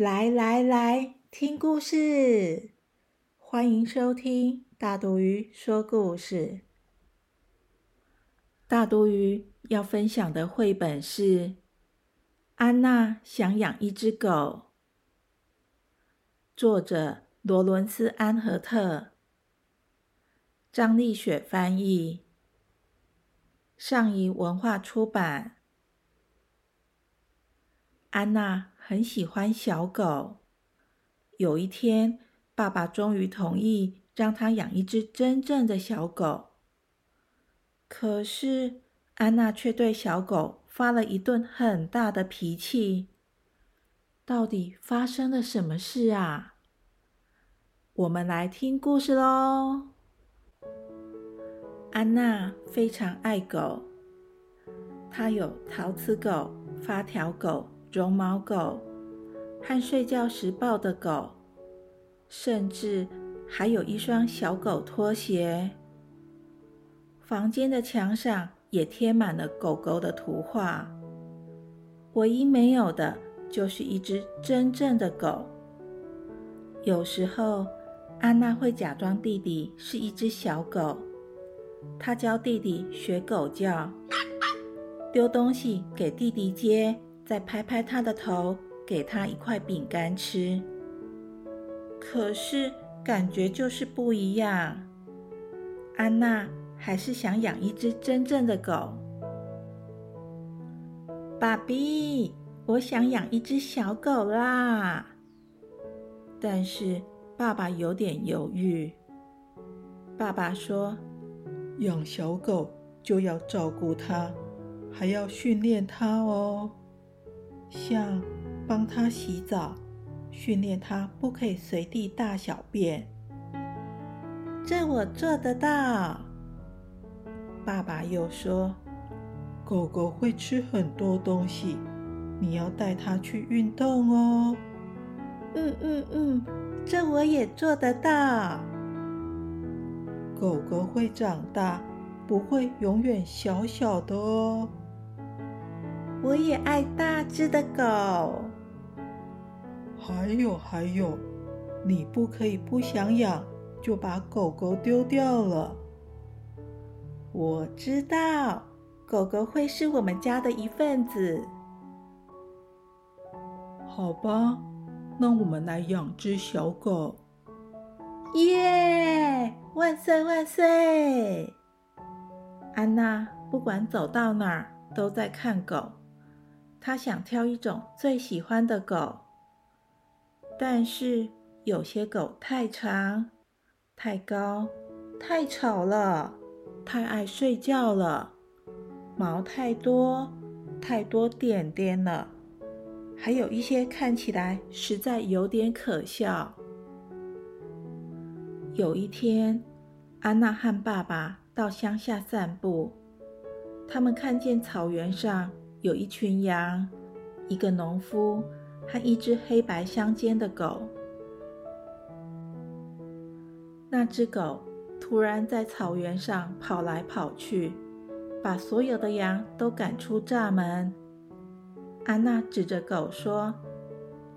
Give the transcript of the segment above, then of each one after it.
来来来，听故事！欢迎收听大毒鱼说故事。大毒鱼要分享的绘本是《安娜想养一只狗》，作者罗伦斯·安和特，张丽雪翻译，上译文化出版。安娜。很喜欢小狗。有一天，爸爸终于同意让她养一只真正的小狗。可是，安娜却对小狗发了一顿很大的脾气。到底发生了什么事啊？我们来听故事喽。安娜非常爱狗，她有陶瓷狗、发条狗。绒毛狗和睡觉时抱的狗，甚至还有一双小狗拖鞋。房间的墙上也贴满了狗狗的图画。唯一没有的就是一只真正的狗。有时候，安娜会假装弟弟是一只小狗，她教弟弟学狗叫，丢东西给弟弟接。再拍拍他的头，给他一块饼干吃。可是感觉就是不一样。安娜还是想养一只真正的狗。爸比，我想养一只小狗啦。但是爸爸有点犹豫。爸爸说：“养小狗就要照顾它，还要训练它哦。”像帮他洗澡，训练他不可以随地大小便，这我做得到。爸爸又说：“狗狗会吃很多东西，你要带它去运动哦。”嗯嗯嗯，这我也做得到。狗狗会长大，不会永远小小的哦。我也爱大只的狗。还有还有，你不可以不想养就把狗狗丢掉了。我知道，狗狗会是我们家的一份子。好吧，那我们来养只小狗。耶！万岁万岁！安娜不管走到哪儿都在看狗。他想挑一种最喜欢的狗，但是有些狗太长、太高、太吵了、太爱睡觉了，毛太多、太多点点了，还有一些看起来实在有点可笑。有一天，安娜和爸爸到乡下散步，他们看见草原上。有一群羊，一个农夫和一只黑白相间的狗。那只狗突然在草原上跑来跑去，把所有的羊都赶出栅门。安娜指着狗说：“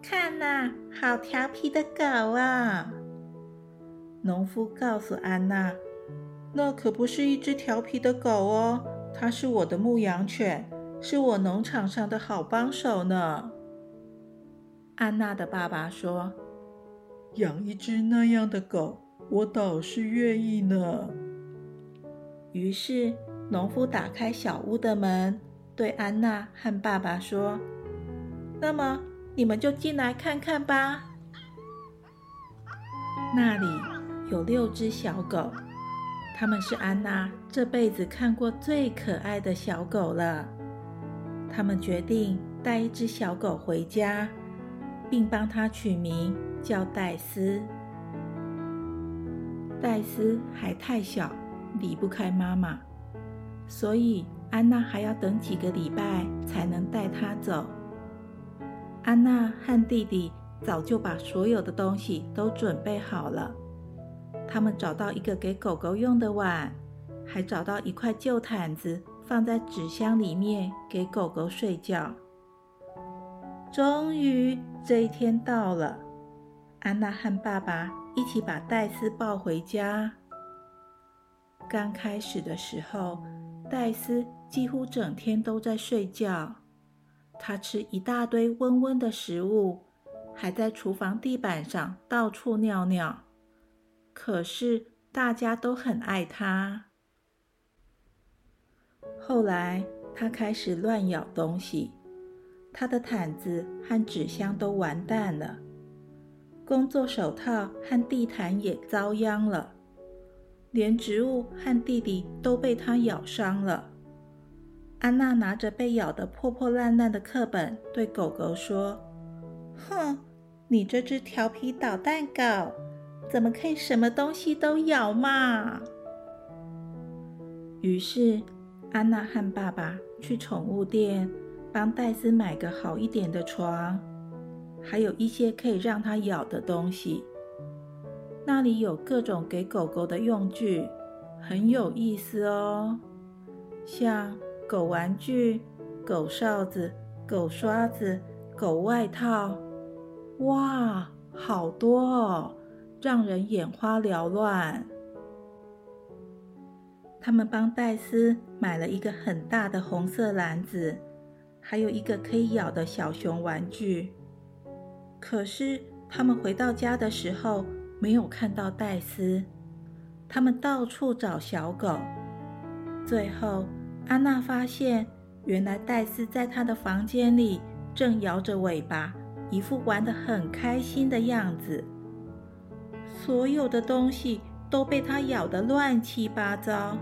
看呐，好调皮的狗啊！”农夫告诉安娜：“那可不是一只调皮的狗哦，它是我的牧羊犬。”是我农场上的好帮手呢。安娜的爸爸说：“养一只那样的狗，我倒是愿意呢。”于是，农夫打开小屋的门，对安娜和爸爸说：“那么，你们就进来看看吧。那里有六只小狗，它们是安娜这辈子看过最可爱的小狗了。”他们决定带一只小狗回家，并帮它取名叫戴斯。戴斯还太小，离不开妈妈，所以安娜还要等几个礼拜才能带它走。安娜和弟弟早就把所有的东西都准备好了。他们找到一个给狗狗用的碗，还找到一块旧毯子放在纸箱里面给狗狗睡觉。终于这一天到了，安娜和爸爸一起把戴斯抱回家。刚开始的时候，戴斯几乎整天都在睡觉，他吃一大堆温温的食物，还在厨房地板上到处尿尿。可是大家都很爱它。后来它开始乱咬东西，它的毯子和纸箱都完蛋了，工作手套和地毯也遭殃了，连植物和弟弟都被它咬伤了。安娜拿着被咬得破破烂烂的课本，对狗狗说：“哼，你这只调皮捣蛋狗！”怎么可以什么东西都咬嘛？于是安娜和爸爸去宠物店帮戴斯买个好一点的床，还有一些可以让它咬的东西。那里有各种给狗狗的用具，很有意思哦，像狗玩具、狗哨子、狗刷子、狗外套，哇，好多哦！让人眼花缭乱。他们帮戴斯买了一个很大的红色篮子，还有一个可以咬的小熊玩具。可是他们回到家的时候，没有看到戴斯。他们到处找小狗，最后安娜发现，原来戴斯在他的房间里正摇着尾巴，一副玩得很开心的样子。所有的东西都被他咬得乱七八糟。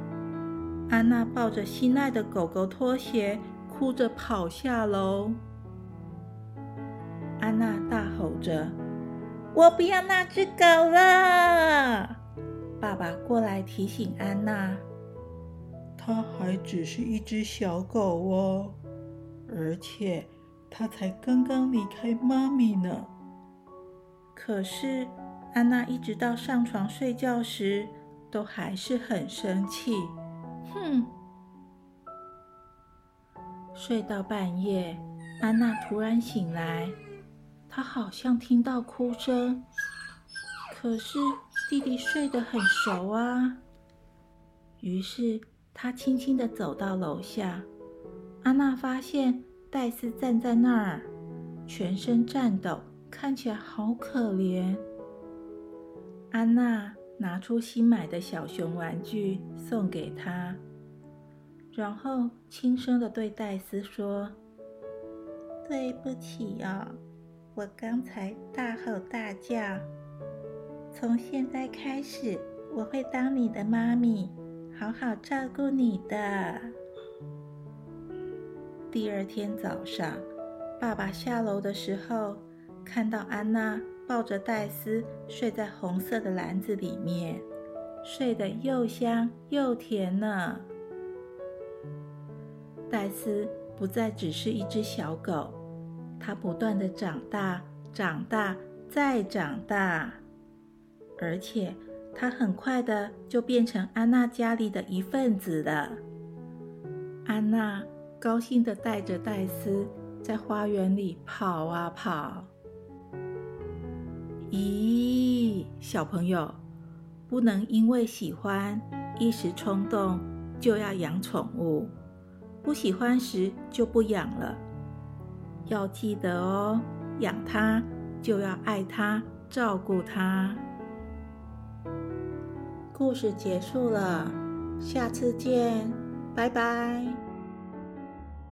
安娜抱着心爱的狗狗拖鞋，哭着跑下楼。安娜大吼着：“我不要那只狗了！”爸爸过来提醒安娜：“它还只是一只小狗哦，而且它才刚刚离开妈咪呢。”可是。安娜一直到上床睡觉时，都还是很生气。哼！睡到半夜，安娜突然醒来，她好像听到哭声。可是弟弟睡得很熟啊。于是她轻轻地走到楼下。安娜发现戴斯站在那儿，全身颤抖，看起来好可怜。安娜拿出新买的小熊玩具送给他，然后轻声的对戴斯说：“对不起哦，我刚才大吼大叫。从现在开始，我会当你的妈咪，好好照顾你的。”第二天早上，爸爸下楼的时候，看到安娜。抱着戴斯睡在红色的篮子里面，睡得又香又甜呢。戴斯不再只是一只小狗，它不断的长大、长大、再长大，而且它很快的就变成安娜家里的一份子了。安娜高兴的带着戴斯在花园里跑啊跑。咦，小朋友，不能因为喜欢一时冲动就要养宠物，不喜欢时就不养了。要记得哦，养它就要爱它，照顾它。故事结束了，下次见，拜拜。